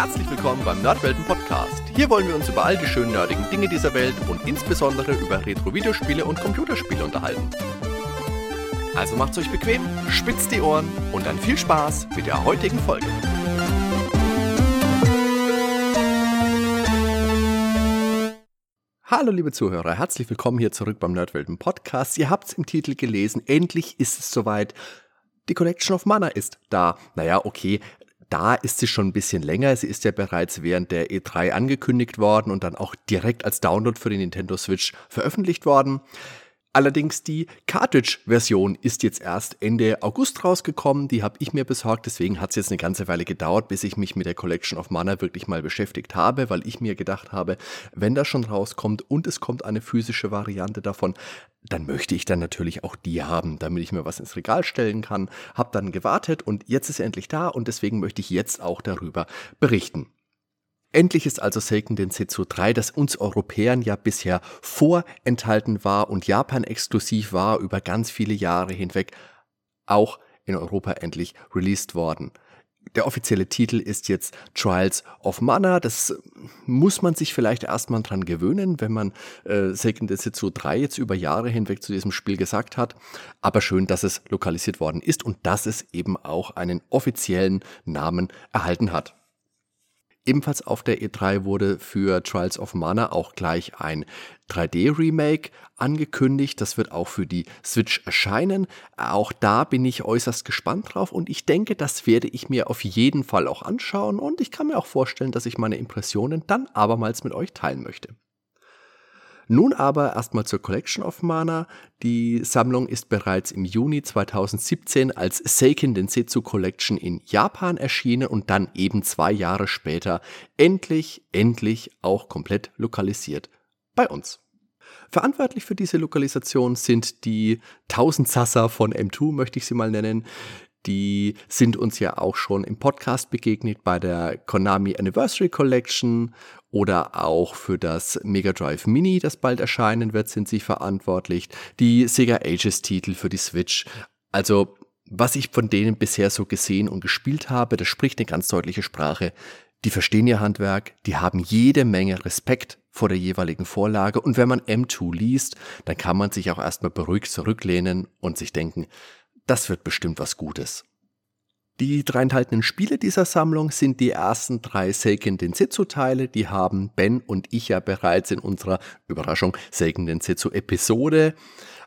Herzlich willkommen beim Nerdwelten Podcast. Hier wollen wir uns über all die schönen nerdigen Dinge dieser Welt und insbesondere über Retro-Videospiele und Computerspiele unterhalten. Also macht's euch bequem, spitzt die Ohren und dann viel Spaß mit der heutigen Folge. Hallo liebe Zuhörer, herzlich willkommen hier zurück beim Nerdwelten Podcast. Ihr habt's im Titel gelesen, endlich ist es soweit. Die Collection of Mana ist da. Naja, okay, da ist sie schon ein bisschen länger. Sie ist ja bereits während der E3 angekündigt worden und dann auch direkt als Download für die Nintendo Switch veröffentlicht worden. Allerdings die Cartridge-Version ist jetzt erst Ende August rausgekommen. Die habe ich mir besorgt. Deswegen hat es jetzt eine ganze Weile gedauert, bis ich mich mit der Collection of Mana wirklich mal beschäftigt habe, weil ich mir gedacht habe, wenn das schon rauskommt und es kommt eine physische Variante davon, dann möchte ich dann natürlich auch die haben, damit ich mir was ins Regal stellen kann. Hab dann gewartet und jetzt ist er endlich da und deswegen möchte ich jetzt auch darüber berichten. Endlich ist also Seiken Densetsu 3, das uns Europäern ja bisher vorenthalten war und Japan exklusiv war über ganz viele Jahre hinweg, auch in Europa endlich released worden. Der offizielle Titel ist jetzt Trials of Mana. Das muss man sich vielleicht erstmal dran gewöhnen, wenn man äh, Seiken Densetsu 3 jetzt über Jahre hinweg zu diesem Spiel gesagt hat. Aber schön, dass es lokalisiert worden ist und dass es eben auch einen offiziellen Namen erhalten hat. Ebenfalls auf der E3 wurde für Trials of Mana auch gleich ein 3D-Remake angekündigt. Das wird auch für die Switch erscheinen. Auch da bin ich äußerst gespannt drauf und ich denke, das werde ich mir auf jeden Fall auch anschauen und ich kann mir auch vorstellen, dass ich meine Impressionen dann abermals mit euch teilen möchte. Nun aber erstmal zur Collection of Mana. Die Sammlung ist bereits im Juni 2017 als Seiken Densetsu Collection in Japan erschienen und dann eben zwei Jahre später endlich, endlich auch komplett lokalisiert bei uns. Verantwortlich für diese Lokalisation sind die 1000 Sasa von M2, möchte ich sie mal nennen, die sind uns ja auch schon im Podcast begegnet bei der Konami Anniversary Collection oder auch für das Mega Drive Mini, das bald erscheinen wird, sind sie verantwortlich. Die Sega Ages Titel für die Switch. Also, was ich von denen bisher so gesehen und gespielt habe, das spricht eine ganz deutliche Sprache. Die verstehen ihr Handwerk, die haben jede Menge Respekt vor der jeweiligen Vorlage und wenn man M2 liest, dann kann man sich auch erstmal beruhigt zurücklehnen und sich denken, das wird bestimmt was Gutes. Die drei enthaltenen Spiele dieser Sammlung sind die ersten drei Seiken Densetsu-Teile. Die haben Ben und ich ja bereits in unserer Überraschung Seiken Densetsu-Episode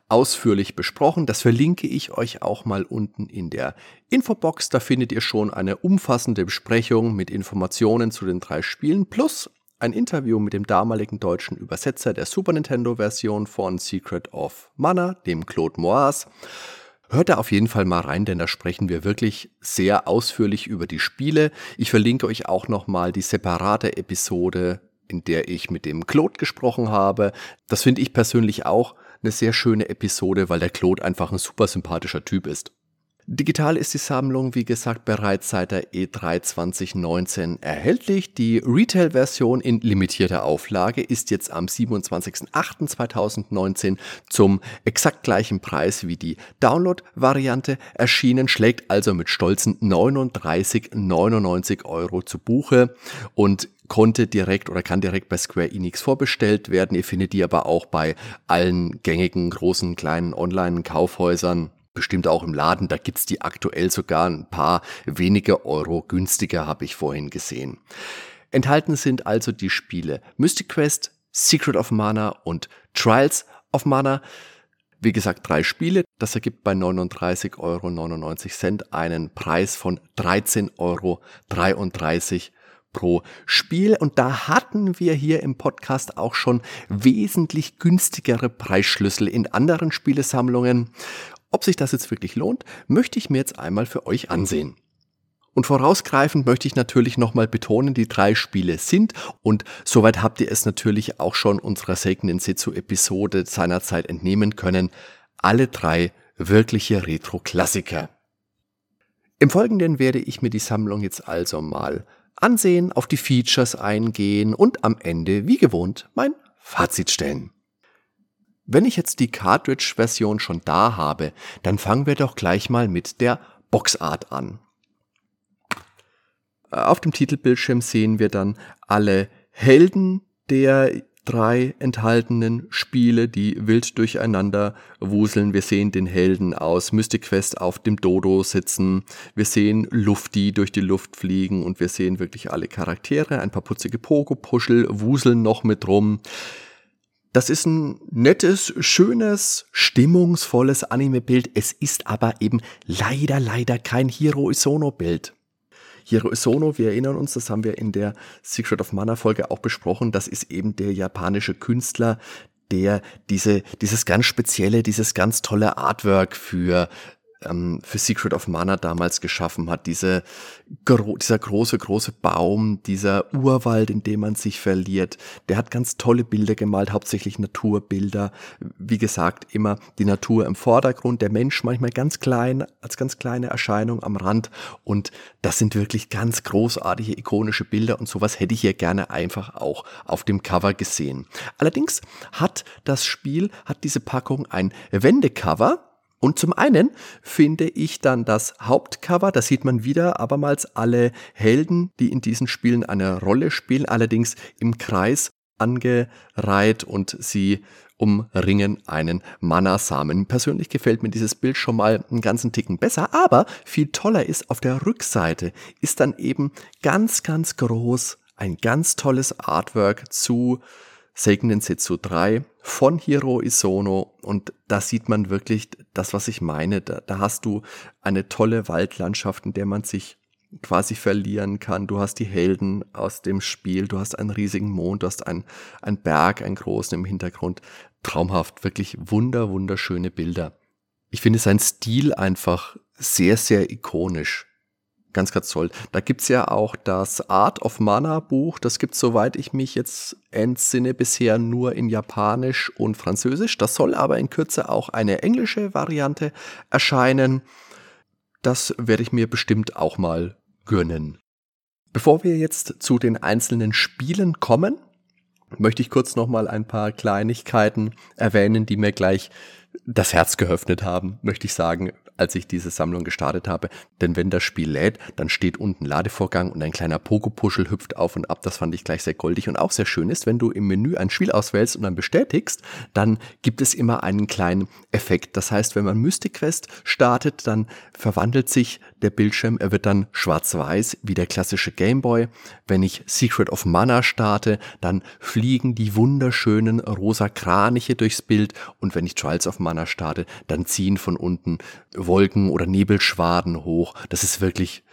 ausführlich besprochen. Das verlinke ich euch auch mal unten in der Infobox. Da findet ihr schon eine umfassende Besprechung mit Informationen zu den drei Spielen plus ein Interview mit dem damaligen deutschen Übersetzer der Super Nintendo-Version von Secret of Mana, dem Claude Moas. Hört da auf jeden Fall mal rein, denn da sprechen wir wirklich sehr ausführlich über die Spiele. Ich verlinke euch auch nochmal die separate Episode, in der ich mit dem Claude gesprochen habe. Das finde ich persönlich auch eine sehr schöne Episode, weil der Claude einfach ein super sympathischer Typ ist. Digital ist die Sammlung, wie gesagt, bereits seit der E3 2019 erhältlich. Die Retail-Version in limitierter Auflage ist jetzt am 27.08.2019 zum exakt gleichen Preis wie die Download-Variante erschienen, schlägt also mit stolzen 39,99 Euro zu Buche und konnte direkt oder kann direkt bei Square Enix vorbestellt werden. Ihr findet die aber auch bei allen gängigen großen kleinen Online-Kaufhäusern bestimmt auch im Laden, da gibt's die aktuell sogar ein paar wenige Euro günstiger, habe ich vorhin gesehen. Enthalten sind also die Spiele Mystic Quest, Secret of Mana und Trials of Mana. Wie gesagt, drei Spiele. Das ergibt bei 39,99 Euro einen Preis von 13,33 Euro pro Spiel. Und da hatten wir hier im Podcast auch schon wesentlich günstigere Preisschlüssel in anderen Spielesammlungen. Ob sich das jetzt wirklich lohnt, möchte ich mir jetzt einmal für euch ansehen. Und vorausgreifend möchte ich natürlich nochmal betonen, die drei Spiele sind und soweit habt ihr es natürlich auch schon unserer Seiken Setsu Episode seinerzeit entnehmen können, alle drei wirkliche Retro-Klassiker. Im Folgenden werde ich mir die Sammlung jetzt also mal ansehen, auf die Features eingehen und am Ende, wie gewohnt, mein Fazit stellen. Wenn ich jetzt die Cartridge-Version schon da habe, dann fangen wir doch gleich mal mit der Boxart an. Auf dem Titelbildschirm sehen wir dann alle Helden der drei enthaltenen Spiele, die wild durcheinander wuseln. Wir sehen den Helden aus Mystic Quest auf dem Dodo sitzen. Wir sehen Lufti durch die Luft fliegen und wir sehen wirklich alle Charaktere. Ein paar putzige Pogo-Puschel wuseln noch mit rum. Das ist ein nettes, schönes, stimmungsvolles Anime-Bild. Es ist aber eben leider, leider kein Hiro Isono-Bild. Hiro Isono, wir erinnern uns, das haben wir in der Secret of Mana Folge auch besprochen, das ist eben der japanische Künstler, der diese, dieses ganz spezielle, dieses ganz tolle Artwork für ähm, für Secret of Mana damals geschaffen hat. Diese, gro dieser große, große Baum, dieser Urwald, in dem man sich verliert. Der hat ganz tolle Bilder gemalt, hauptsächlich Naturbilder. Wie gesagt, immer die Natur im Vordergrund, der Mensch manchmal ganz klein, als ganz kleine Erscheinung am Rand. Und das sind wirklich ganz großartige, ikonische Bilder und sowas hätte ich hier gerne einfach auch auf dem Cover gesehen. Allerdings hat das Spiel, hat diese Packung ein Wendecover und zum einen finde ich dann das Hauptcover, da sieht man wieder abermals alle Helden, die in diesen Spielen eine Rolle spielen, allerdings im Kreis angereiht und sie umringen einen Mana-Samen. Persönlich gefällt mir dieses Bild schon mal einen ganzen Ticken besser, aber viel toller ist, auf der Rückseite ist dann eben ganz, ganz groß ein ganz tolles Artwork zu Seiken Setsu 3 von Hiro Isono und da sieht man wirklich das, was ich meine. Da, da hast du eine tolle Waldlandschaft, in der man sich quasi verlieren kann. Du hast die Helden aus dem Spiel, du hast einen riesigen Mond, du hast einen, einen Berg, einen großen im Hintergrund. Traumhaft, wirklich wunder, wunderschöne Bilder. Ich finde sein Stil einfach sehr, sehr ikonisch. Ganz, ganz toll. Da gibt's ja auch das Art of Mana Buch. Das gibt's, soweit ich mich jetzt entsinne, bisher nur in Japanisch und Französisch. Das soll aber in Kürze auch eine englische Variante erscheinen. Das werde ich mir bestimmt auch mal gönnen. Bevor wir jetzt zu den einzelnen Spielen kommen, möchte ich kurz noch mal ein paar Kleinigkeiten erwähnen, die mir gleich das Herz geöffnet haben, möchte ich sagen als ich diese Sammlung gestartet habe. Denn wenn das Spiel lädt, dann steht unten Ladevorgang und ein kleiner Pogo-Puschel hüpft auf und ab. Das fand ich gleich sehr goldig und auch sehr schön ist, wenn du im Menü ein Spiel auswählst und dann bestätigst, dann gibt es immer einen kleinen Effekt. Das heißt, wenn man Mystic Quest startet, dann verwandelt sich der Bildschirm, er wird dann schwarz-weiß wie der klassische Gameboy. Wenn ich Secret of Mana starte, dann fliegen die wunderschönen rosa Kraniche durchs Bild und wenn ich Trials of Mana starte, dann ziehen von unten Wolken oder Nebelschwaden hoch. Das ist wirklich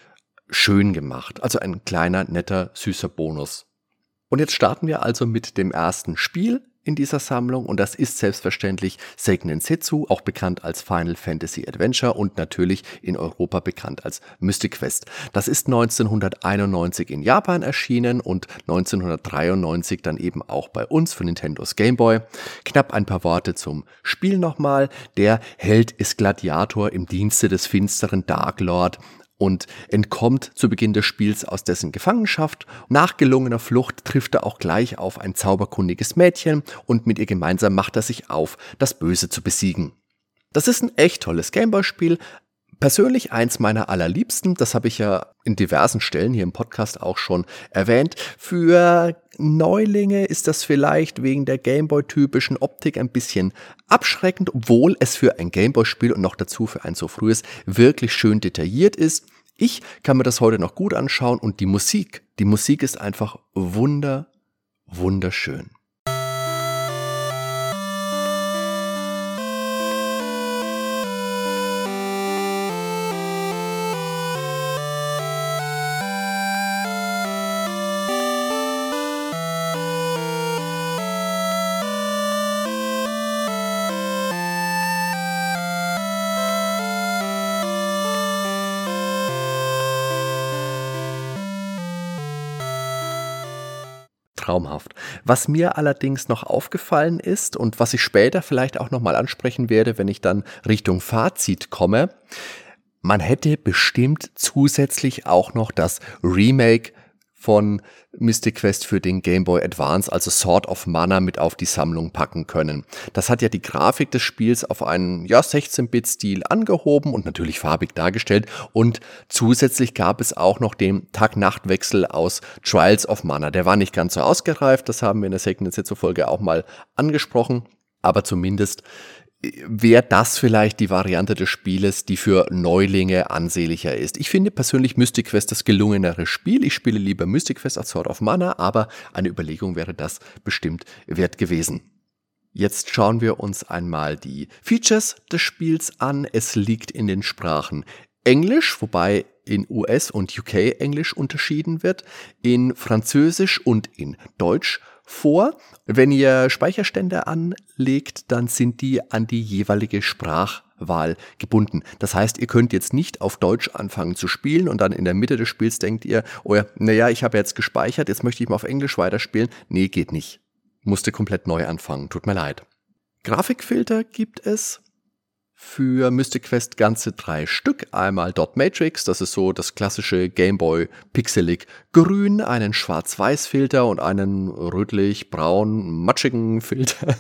schön gemacht. Also ein kleiner, netter, süßer Bonus. Und jetzt starten wir also mit dem ersten Spiel in dieser Sammlung und das ist selbstverständlich Seiken Setsu, auch bekannt als Final Fantasy Adventure und natürlich in Europa bekannt als Mystic Quest. Das ist 1991 in Japan erschienen und 1993 dann eben auch bei uns für Nintendos Game Boy. Knapp ein paar Worte zum Spiel nochmal. Der Held ist Gladiator im Dienste des finsteren Dark Lord und entkommt zu Beginn des Spiels aus dessen Gefangenschaft. Nach gelungener Flucht trifft er auch gleich auf ein zauberkundiges Mädchen und mit ihr gemeinsam macht er sich auf, das Böse zu besiegen. Das ist ein echt tolles Gameboy-Spiel. Persönlich eins meiner allerliebsten, das habe ich ja in diversen Stellen hier im Podcast auch schon erwähnt. Für Neulinge ist das vielleicht wegen der Gameboy-typischen Optik ein bisschen abschreckend, obwohl es für ein Gameboy-Spiel und noch dazu für ein so frühes wirklich schön detailliert ist. Ich kann mir das heute noch gut anschauen und die Musik, die Musik ist einfach wunder, wunderschön. Was mir allerdings noch aufgefallen ist und was ich später vielleicht auch nochmal ansprechen werde, wenn ich dann Richtung Fazit komme, man hätte bestimmt zusätzlich auch noch das Remake von Mystic Quest für den Game Boy Advance, also Sword of Mana, mit auf die Sammlung packen können. Das hat ja die Grafik des Spiels auf einen ja, 16-Bit-Stil angehoben und natürlich farbig dargestellt. Und zusätzlich gab es auch noch den Tag-Nacht-Wechsel aus Trials of Mana. Der war nicht ganz so ausgereift, das haben wir in der Second Setzo-Folge auch mal angesprochen. Aber zumindest wäre das vielleicht die Variante des Spieles, die für Neulinge ansehnlicher ist. Ich finde persönlich Mystic Quest das gelungenere Spiel. Ich spiele lieber Mystic Quest als Sword of Mana, aber eine Überlegung wäre das bestimmt wert gewesen. Jetzt schauen wir uns einmal die Features des Spiels an. Es liegt in den Sprachen Englisch, wobei in US und UK Englisch unterschieden wird, in Französisch und in Deutsch vor. Wenn ihr Speicherstände anlegt, dann sind die an die jeweilige Sprachwahl gebunden. Das heißt, ihr könnt jetzt nicht auf Deutsch anfangen zu spielen und dann in der Mitte des Spiels denkt ihr, oh ja, naja, ich habe jetzt gespeichert, jetzt möchte ich mal auf Englisch weiterspielen. Nee, geht nicht. Musste komplett neu anfangen. Tut mir leid. Grafikfilter gibt es für Mystic Quest ganze drei Stück. Einmal Dot Matrix, das ist so das klassische Gameboy Pixelig Grün, einen Schwarz-Weiß-Filter und einen rötlich-braun matschigen Filter.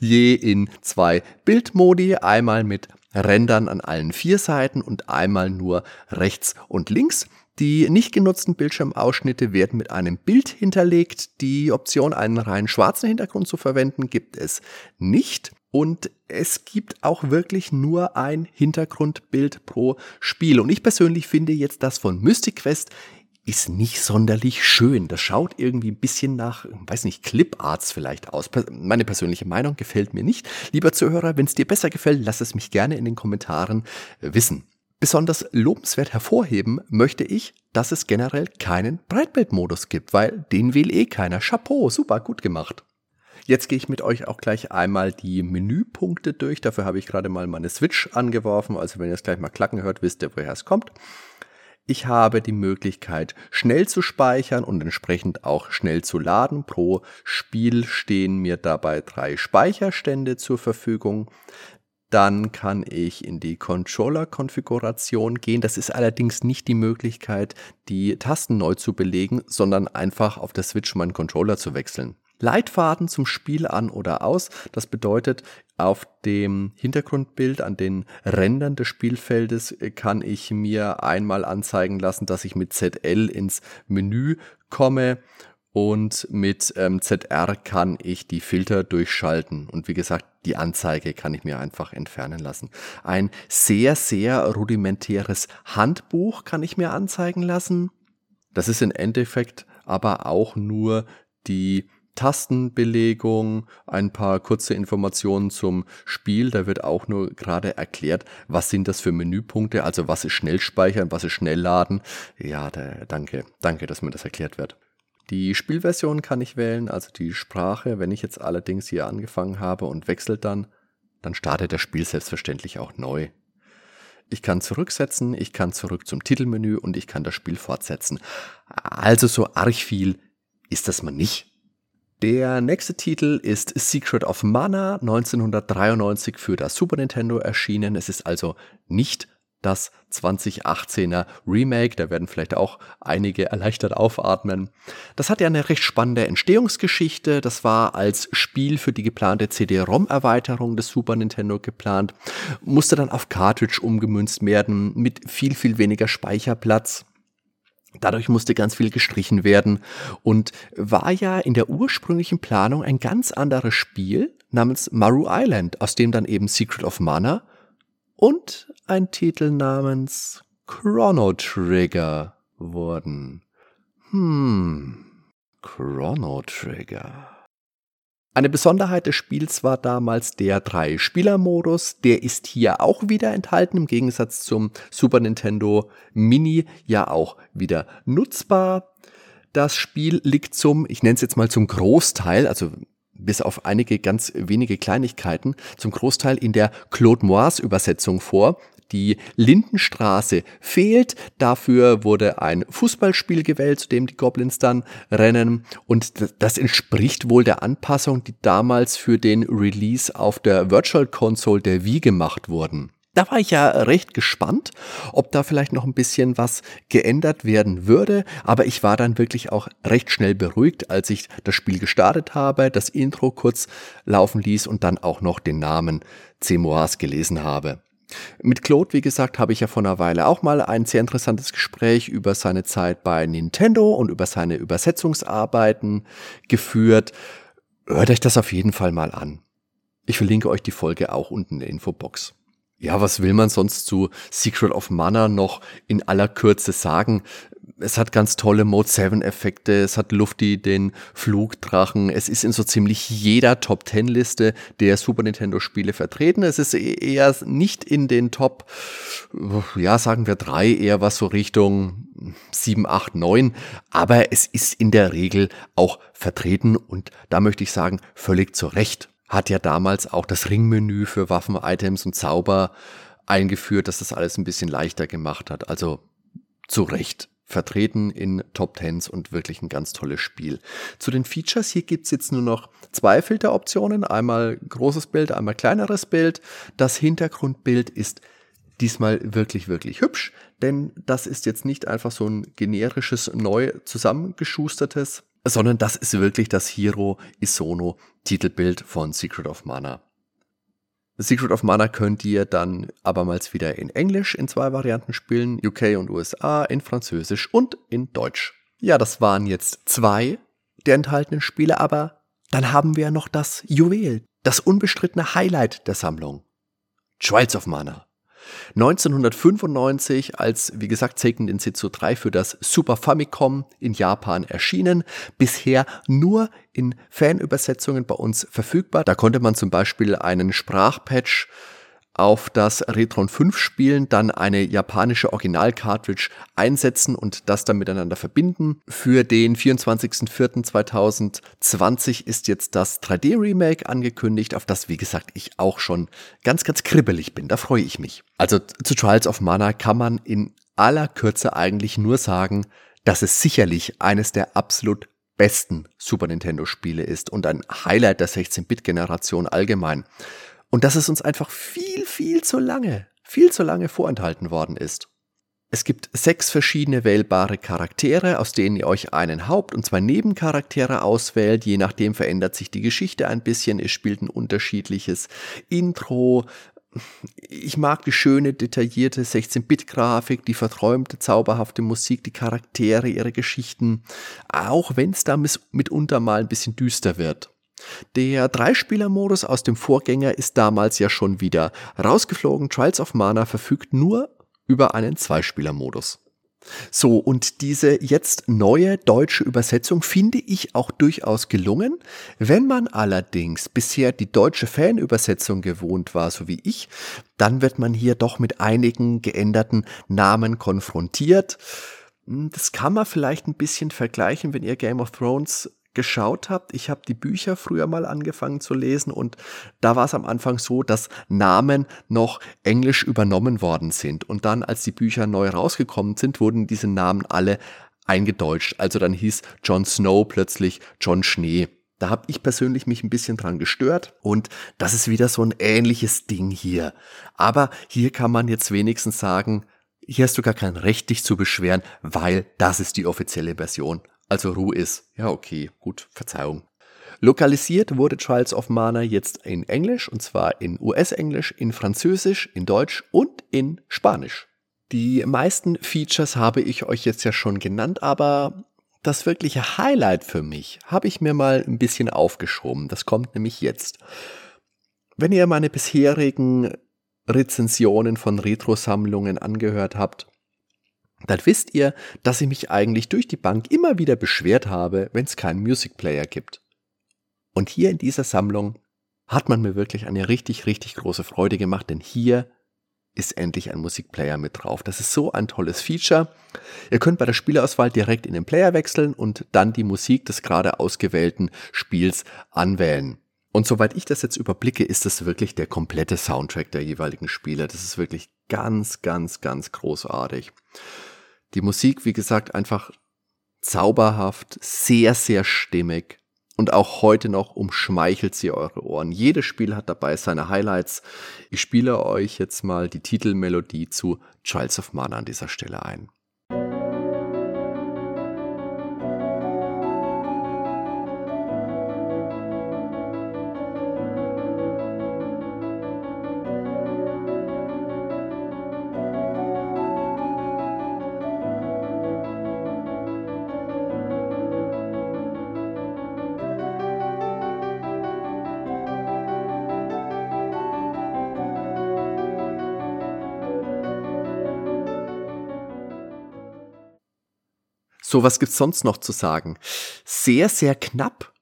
Je in zwei Bildmodi, einmal mit Rändern an allen vier Seiten und einmal nur rechts und links. Die nicht genutzten Bildschirmausschnitte werden mit einem Bild hinterlegt. Die Option, einen rein schwarzen Hintergrund zu verwenden, gibt es nicht. Und es gibt auch wirklich nur ein Hintergrundbild pro Spiel. Und ich persönlich finde jetzt das von Mystic Quest ist nicht sonderlich schön. Das schaut irgendwie ein bisschen nach, weiß nicht, Clip-Arts vielleicht aus. Meine persönliche Meinung gefällt mir nicht. Lieber Zuhörer, wenn es dir besser gefällt, lass es mich gerne in den Kommentaren wissen. Besonders lobenswert hervorheben möchte ich, dass es generell keinen Breitbildmodus gibt, weil den will eh keiner. Chapeau, super, gut gemacht. Jetzt gehe ich mit euch auch gleich einmal die Menüpunkte durch. Dafür habe ich gerade mal meine Switch angeworfen. Also wenn ihr es gleich mal klacken hört, wisst ihr, woher es kommt. Ich habe die Möglichkeit, schnell zu speichern und entsprechend auch schnell zu laden. Pro Spiel stehen mir dabei drei Speicherstände zur Verfügung. Dann kann ich in die Controller-Konfiguration gehen. Das ist allerdings nicht die Möglichkeit, die Tasten neu zu belegen, sondern einfach auf der Switch meinen Controller zu wechseln. Leitfaden zum Spiel an oder aus. Das bedeutet, auf dem Hintergrundbild an den Rändern des Spielfeldes äh, kann ich mir einmal anzeigen lassen, dass ich mit ZL ins Menü komme und mit ähm, ZR kann ich die Filter durchschalten. Und wie gesagt, die Anzeige kann ich mir einfach entfernen lassen. Ein sehr, sehr rudimentäres Handbuch kann ich mir anzeigen lassen. Das ist im Endeffekt aber auch nur die Tastenbelegung, ein paar kurze Informationen zum Spiel. Da wird auch nur gerade erklärt, was sind das für Menüpunkte, also was ist Schnellspeichern, was ist Schnellladen. Ja, da, danke, danke, dass mir das erklärt wird. Die Spielversion kann ich wählen, also die Sprache. Wenn ich jetzt allerdings hier angefangen habe und wechselt dann, dann startet das Spiel selbstverständlich auch neu. Ich kann zurücksetzen, ich kann zurück zum Titelmenü und ich kann das Spiel fortsetzen. Also so arg viel ist das mal nicht. Der nächste Titel ist Secret of Mana, 1993 für das Super Nintendo erschienen. Es ist also nicht das 2018er Remake. Da werden vielleicht auch einige erleichtert aufatmen. Das hat ja eine recht spannende Entstehungsgeschichte. Das war als Spiel für die geplante CD-ROM-Erweiterung des Super Nintendo geplant, musste dann auf Cartridge umgemünzt werden mit viel, viel weniger Speicherplatz. Dadurch musste ganz viel gestrichen werden und war ja in der ursprünglichen Planung ein ganz anderes Spiel namens Maru Island, aus dem dann eben Secret of Mana und ein Titel namens Chrono Trigger wurden. Hm, Chrono Trigger. Eine Besonderheit des Spiels war damals der Drei-Spieler-Modus. Der ist hier auch wieder enthalten, im Gegensatz zum Super Nintendo Mini ja auch wieder nutzbar. Das Spiel liegt zum, ich nenne es jetzt mal zum Großteil, also bis auf einige ganz wenige Kleinigkeiten, zum Großteil in der Claude Moise Übersetzung vor. Die Lindenstraße fehlt. Dafür wurde ein Fußballspiel gewählt, zu dem die Goblins dann rennen. Und das entspricht wohl der Anpassung, die damals für den Release auf der Virtual Console der Wii gemacht wurden. Da war ich ja recht gespannt, ob da vielleicht noch ein bisschen was geändert werden würde, aber ich war dann wirklich auch recht schnell beruhigt, als ich das Spiel gestartet habe, das Intro kurz laufen ließ und dann auch noch den Namen Zemoas gelesen habe. Mit Claude, wie gesagt, habe ich ja vor einer Weile auch mal ein sehr interessantes Gespräch über seine Zeit bei Nintendo und über seine Übersetzungsarbeiten geführt. Hört euch das auf jeden Fall mal an. Ich verlinke euch die Folge auch unten in der Infobox. Ja, was will man sonst zu Secret of Mana noch in aller Kürze sagen? Es hat ganz tolle Mode 7 Effekte, es hat Lufti den Flugdrachen, es ist in so ziemlich jeder Top 10 Liste der Super Nintendo Spiele vertreten. Es ist e-, eher nicht in den Top, ja, sagen wir drei, eher was so Richtung 7, 8, 9, aber es ist in der Regel auch vertreten und da möchte ich sagen, völlig zu Recht hat ja damals auch das Ringmenü für Waffen, Items und Zauber eingeführt, dass das alles ein bisschen leichter gemacht hat. Also zu Recht vertreten in Top Tens und wirklich ein ganz tolles Spiel. Zu den Features, hier gibt's jetzt nur noch zwei Filteroptionen, einmal großes Bild, einmal kleineres Bild. Das Hintergrundbild ist diesmal wirklich, wirklich hübsch, denn das ist jetzt nicht einfach so ein generisches, neu zusammengeschustertes sondern das ist wirklich das Hiro Isono Titelbild von Secret of Mana. Secret of Mana könnt ihr dann abermals wieder in Englisch in zwei Varianten spielen, UK und USA, in Französisch und in Deutsch. Ja, das waren jetzt zwei der enthaltenen Spiele, aber dann haben wir noch das Juwel, das unbestrittene Highlight der Sammlung. Trials of Mana. 1995 als, wie gesagt, Seiken Densetsu 3 für das Super Famicom in Japan erschienen. Bisher nur in Fanübersetzungen bei uns verfügbar. Da konnte man zum Beispiel einen Sprachpatch auf das Retron 5 spielen, dann eine japanische Original-Cartridge einsetzen und das dann miteinander verbinden. Für den 24.04.2020 ist jetzt das 3D-Remake angekündigt, auf das, wie gesagt, ich auch schon ganz, ganz kribbelig bin. Da freue ich mich. Also zu Trials of Mana kann man in aller Kürze eigentlich nur sagen, dass es sicherlich eines der absolut besten Super Nintendo Spiele ist und ein Highlight der 16-Bit-Generation allgemein und dass es uns einfach viel, viel zu lange, viel zu lange vorenthalten worden ist. Es gibt sechs verschiedene wählbare Charaktere, aus denen ihr euch einen Haupt- und zwei Nebencharaktere auswählt. Je nachdem verändert sich die Geschichte ein bisschen. Es spielt ein unterschiedliches Intro. Ich mag die schöne, detaillierte 16-Bit-Grafik, die verträumte, zauberhafte Musik, die Charaktere, ihre Geschichten. Auch wenn es da mitunter mal ein bisschen düster wird. Der Dreispieler-Modus aus dem Vorgänger ist damals ja schon wieder rausgeflogen. Trials of Mana verfügt nur über einen Zweispieler-Modus. So, und diese jetzt neue deutsche Übersetzung finde ich auch durchaus gelungen. Wenn man allerdings bisher die deutsche Fanübersetzung gewohnt war, so wie ich, dann wird man hier doch mit einigen geänderten Namen konfrontiert. Das kann man vielleicht ein bisschen vergleichen, wenn ihr Game of Thrones geschaut habt, ich habe die Bücher früher mal angefangen zu lesen und da war es am Anfang so, dass Namen noch englisch übernommen worden sind und dann, als die Bücher neu rausgekommen sind, wurden diese Namen alle eingedeutscht. Also dann hieß Jon Snow plötzlich John Schnee. Da habe ich persönlich mich ein bisschen dran gestört und das ist wieder so ein ähnliches Ding hier. Aber hier kann man jetzt wenigstens sagen, hier hast du gar kein Recht, dich zu beschweren, weil das ist die offizielle Version also Ru ist. Ja, okay, gut, Verzeihung. Lokalisiert wurde Trials of Mana jetzt in Englisch, und zwar in US-Englisch, in Französisch, in Deutsch und in Spanisch. Die meisten Features habe ich euch jetzt ja schon genannt, aber das wirkliche Highlight für mich habe ich mir mal ein bisschen aufgeschoben. Das kommt nämlich jetzt. Wenn ihr meine bisherigen Rezensionen von Retro-Sammlungen angehört habt, dann wisst ihr, dass ich mich eigentlich durch die Bank immer wieder beschwert habe, wenn es keinen Music Player gibt. Und hier in dieser Sammlung hat man mir wirklich eine richtig, richtig große Freude gemacht, denn hier ist endlich ein Musikplayer mit drauf. Das ist so ein tolles Feature. Ihr könnt bei der Spielauswahl direkt in den Player wechseln und dann die Musik des gerade ausgewählten Spiels anwählen. Und soweit ich das jetzt überblicke, ist das wirklich der komplette Soundtrack der jeweiligen Spiele. Das ist wirklich ganz, ganz, ganz großartig. Die Musik, wie gesagt, einfach zauberhaft, sehr, sehr stimmig und auch heute noch umschmeichelt sie eure Ohren. Jedes Spiel hat dabei seine Highlights. Ich spiele euch jetzt mal die Titelmelodie zu Trials of Mana an dieser Stelle ein. So, was gibt's sonst noch zu sagen? Sehr, sehr knapp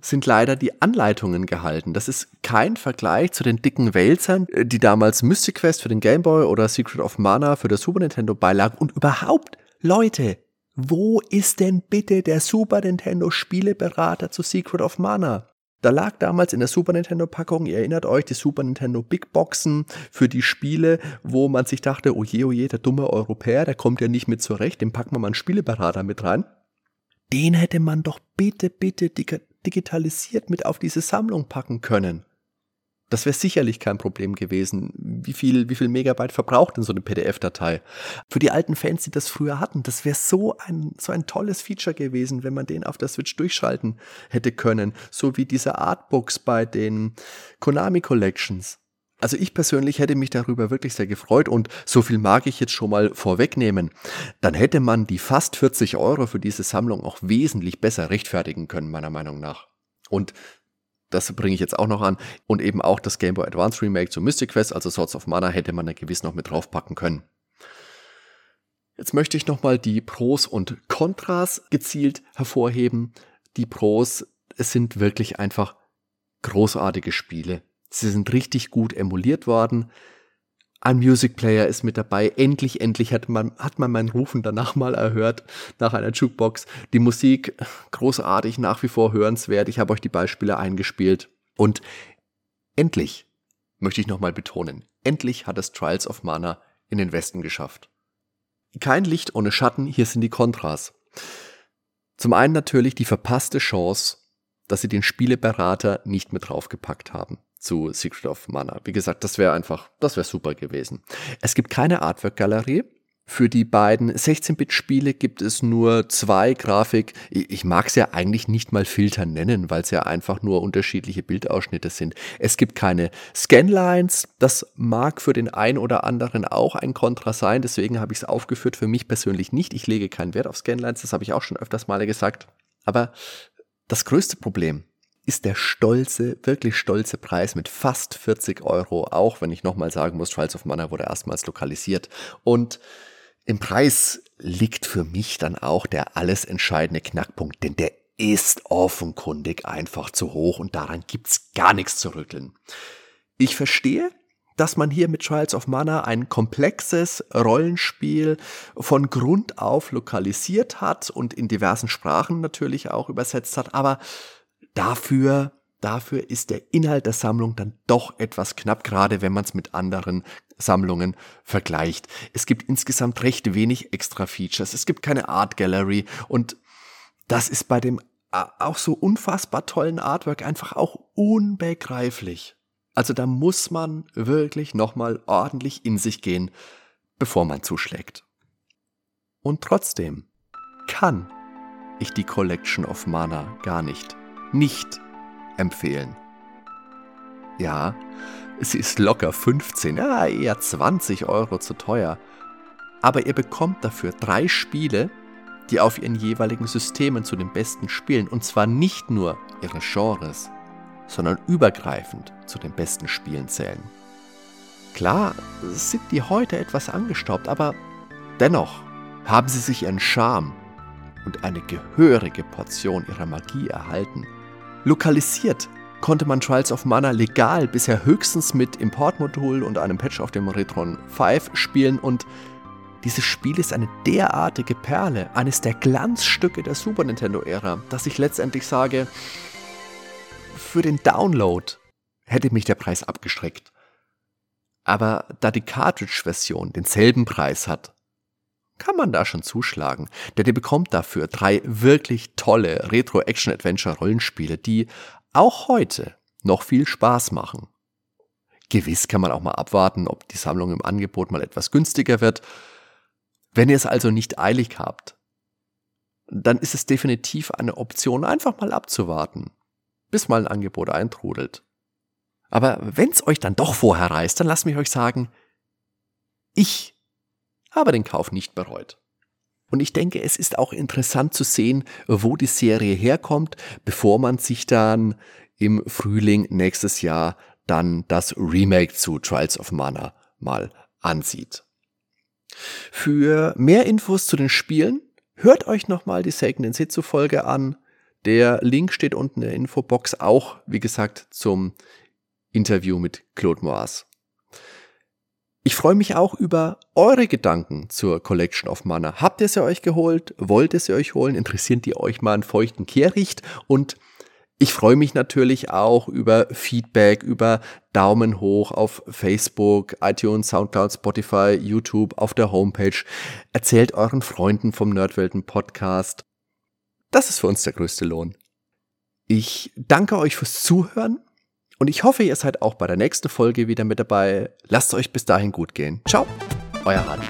sind leider die Anleitungen gehalten. Das ist kein Vergleich zu den dicken Wälzern, die damals Mystic Quest für den Game Boy oder Secret of Mana für das Super Nintendo beilagen. Und überhaupt, Leute, wo ist denn bitte der Super Nintendo Spieleberater zu Secret of Mana? Da lag damals in der Super Nintendo Packung, ihr erinnert euch, die Super Nintendo Big Boxen für die Spiele, wo man sich dachte, oje, oje, der dumme Europäer, der kommt ja nicht mit zurecht, dem packen wir mal einen Spieleberater mit rein. Den hätte man doch bitte, bitte digitalisiert mit auf diese Sammlung packen können. Das wäre sicherlich kein Problem gewesen. Wie viel, wie viel Megabyte verbraucht denn so eine PDF-Datei? Für die alten Fans, die das früher hatten, das wäre so ein, so ein tolles Feature gewesen, wenn man den auf der Switch durchschalten hätte können. So wie diese Artbooks bei den Konami Collections. Also ich persönlich hätte mich darüber wirklich sehr gefreut und so viel mag ich jetzt schon mal vorwegnehmen. Dann hätte man die fast 40 Euro für diese Sammlung auch wesentlich besser rechtfertigen können, meiner Meinung nach. Und das bringe ich jetzt auch noch an. Und eben auch das Game Boy Advance Remake zu Mystic Quest, also Swords of Mana, hätte man da gewiss noch mit draufpacken können. Jetzt möchte ich nochmal die Pros und Kontras gezielt hervorheben. Die Pros, es sind wirklich einfach großartige Spiele. Sie sind richtig gut emuliert worden. Ein Music Player ist mit dabei. Endlich, endlich hat man, hat man mein Rufen danach mal erhört, nach einer Jukebox. Die Musik großartig, nach wie vor hörenswert. Ich habe euch die Beispiele eingespielt. Und endlich, möchte ich nochmal betonen, endlich hat es Trials of Mana in den Westen geschafft. Kein Licht ohne Schatten, hier sind die Kontras. Zum einen natürlich die verpasste Chance, dass sie den Spieleberater nicht mit draufgepackt haben zu Secret of Mana. Wie gesagt, das wäre einfach, das wäre super gewesen. Es gibt keine Artwork-Galerie. Für die beiden 16-Bit-Spiele gibt es nur zwei Grafik. Ich mag es ja eigentlich nicht mal Filter nennen, weil es ja einfach nur unterschiedliche Bildausschnitte sind. Es gibt keine Scanlines. Das mag für den einen oder anderen auch ein Kontra sein. Deswegen habe ich es aufgeführt. Für mich persönlich nicht. Ich lege keinen Wert auf Scanlines. Das habe ich auch schon öfters mal gesagt. Aber das größte Problem ist der stolze, wirklich stolze Preis mit fast 40 Euro, auch wenn ich nochmal sagen muss, Trials of Mana wurde erstmals lokalisiert. Und im Preis liegt für mich dann auch der alles entscheidende Knackpunkt, denn der ist offenkundig einfach zu hoch und daran gibt's gar nichts zu rütteln. Ich verstehe, dass man hier mit Trials of Mana ein komplexes Rollenspiel von Grund auf lokalisiert hat und in diversen Sprachen natürlich auch übersetzt hat, aber Dafür, dafür ist der Inhalt der Sammlung dann doch etwas knapp, gerade wenn man es mit anderen Sammlungen vergleicht. Es gibt insgesamt recht wenig extra Features. Es gibt keine Art Gallery und das ist bei dem auch so unfassbar tollen Artwork einfach auch unbegreiflich. Also da muss man wirklich nochmal ordentlich in sich gehen, bevor man zuschlägt. Und trotzdem kann ich die Collection of Mana gar nicht nicht empfehlen. Ja, sie ist locker 15, ja, eher 20 Euro zu teuer. Aber ihr bekommt dafür drei Spiele, die auf ihren jeweiligen Systemen zu den besten spielen. Und zwar nicht nur ihre Genres, sondern übergreifend zu den besten Spielen zählen. Klar sind die heute etwas angestaubt, aber dennoch haben sie sich ihren Charme und eine gehörige Portion ihrer Magie erhalten. Lokalisiert konnte man Trials of Mana legal bisher höchstens mit Importmodul und einem Patch auf dem Retron 5 spielen und dieses Spiel ist eine derartige Perle, eines der Glanzstücke der Super Nintendo-Ära, dass ich letztendlich sage, für den Download hätte mich der Preis abgestreckt. Aber da die Cartridge-Version denselben Preis hat, kann man da schon zuschlagen. Denn ihr bekommt dafür drei wirklich tolle Retro-Action-Adventure-Rollenspiele, die auch heute noch viel Spaß machen. Gewiss kann man auch mal abwarten, ob die Sammlung im Angebot mal etwas günstiger wird. Wenn ihr es also nicht eilig habt, dann ist es definitiv eine Option, einfach mal abzuwarten, bis mal ein Angebot eintrudelt. Aber wenn es euch dann doch vorher reißt, dann lasst mich euch sagen, ich habe den Kauf nicht bereut. Und ich denke, es ist auch interessant zu sehen, wo die Serie herkommt, bevor man sich dann im Frühling nächstes Jahr dann das Remake zu Trials of Mana mal ansieht. Für mehr Infos zu den Spielen hört euch nochmal die Seiken Densetsu Folge an. Der Link steht unten in der Infobox auch, wie gesagt, zum Interview mit Claude Moas. Ich freue mich auch über eure Gedanken zur Collection of Mana. Habt ihr sie euch geholt? Wollt ihr sie euch holen? Interessiert die euch mal einen feuchten Kehricht? Und ich freue mich natürlich auch über Feedback, über Daumen hoch auf Facebook, iTunes, Soundcloud, Spotify, YouTube, auf der Homepage. Erzählt euren Freunden vom Nerdwelten Podcast. Das ist für uns der größte Lohn. Ich danke euch fürs Zuhören und ich hoffe, ihr seid auch bei der nächsten Folge wieder mit dabei. Lasst euch bis dahin gut gehen. Ciao, euer Hardy.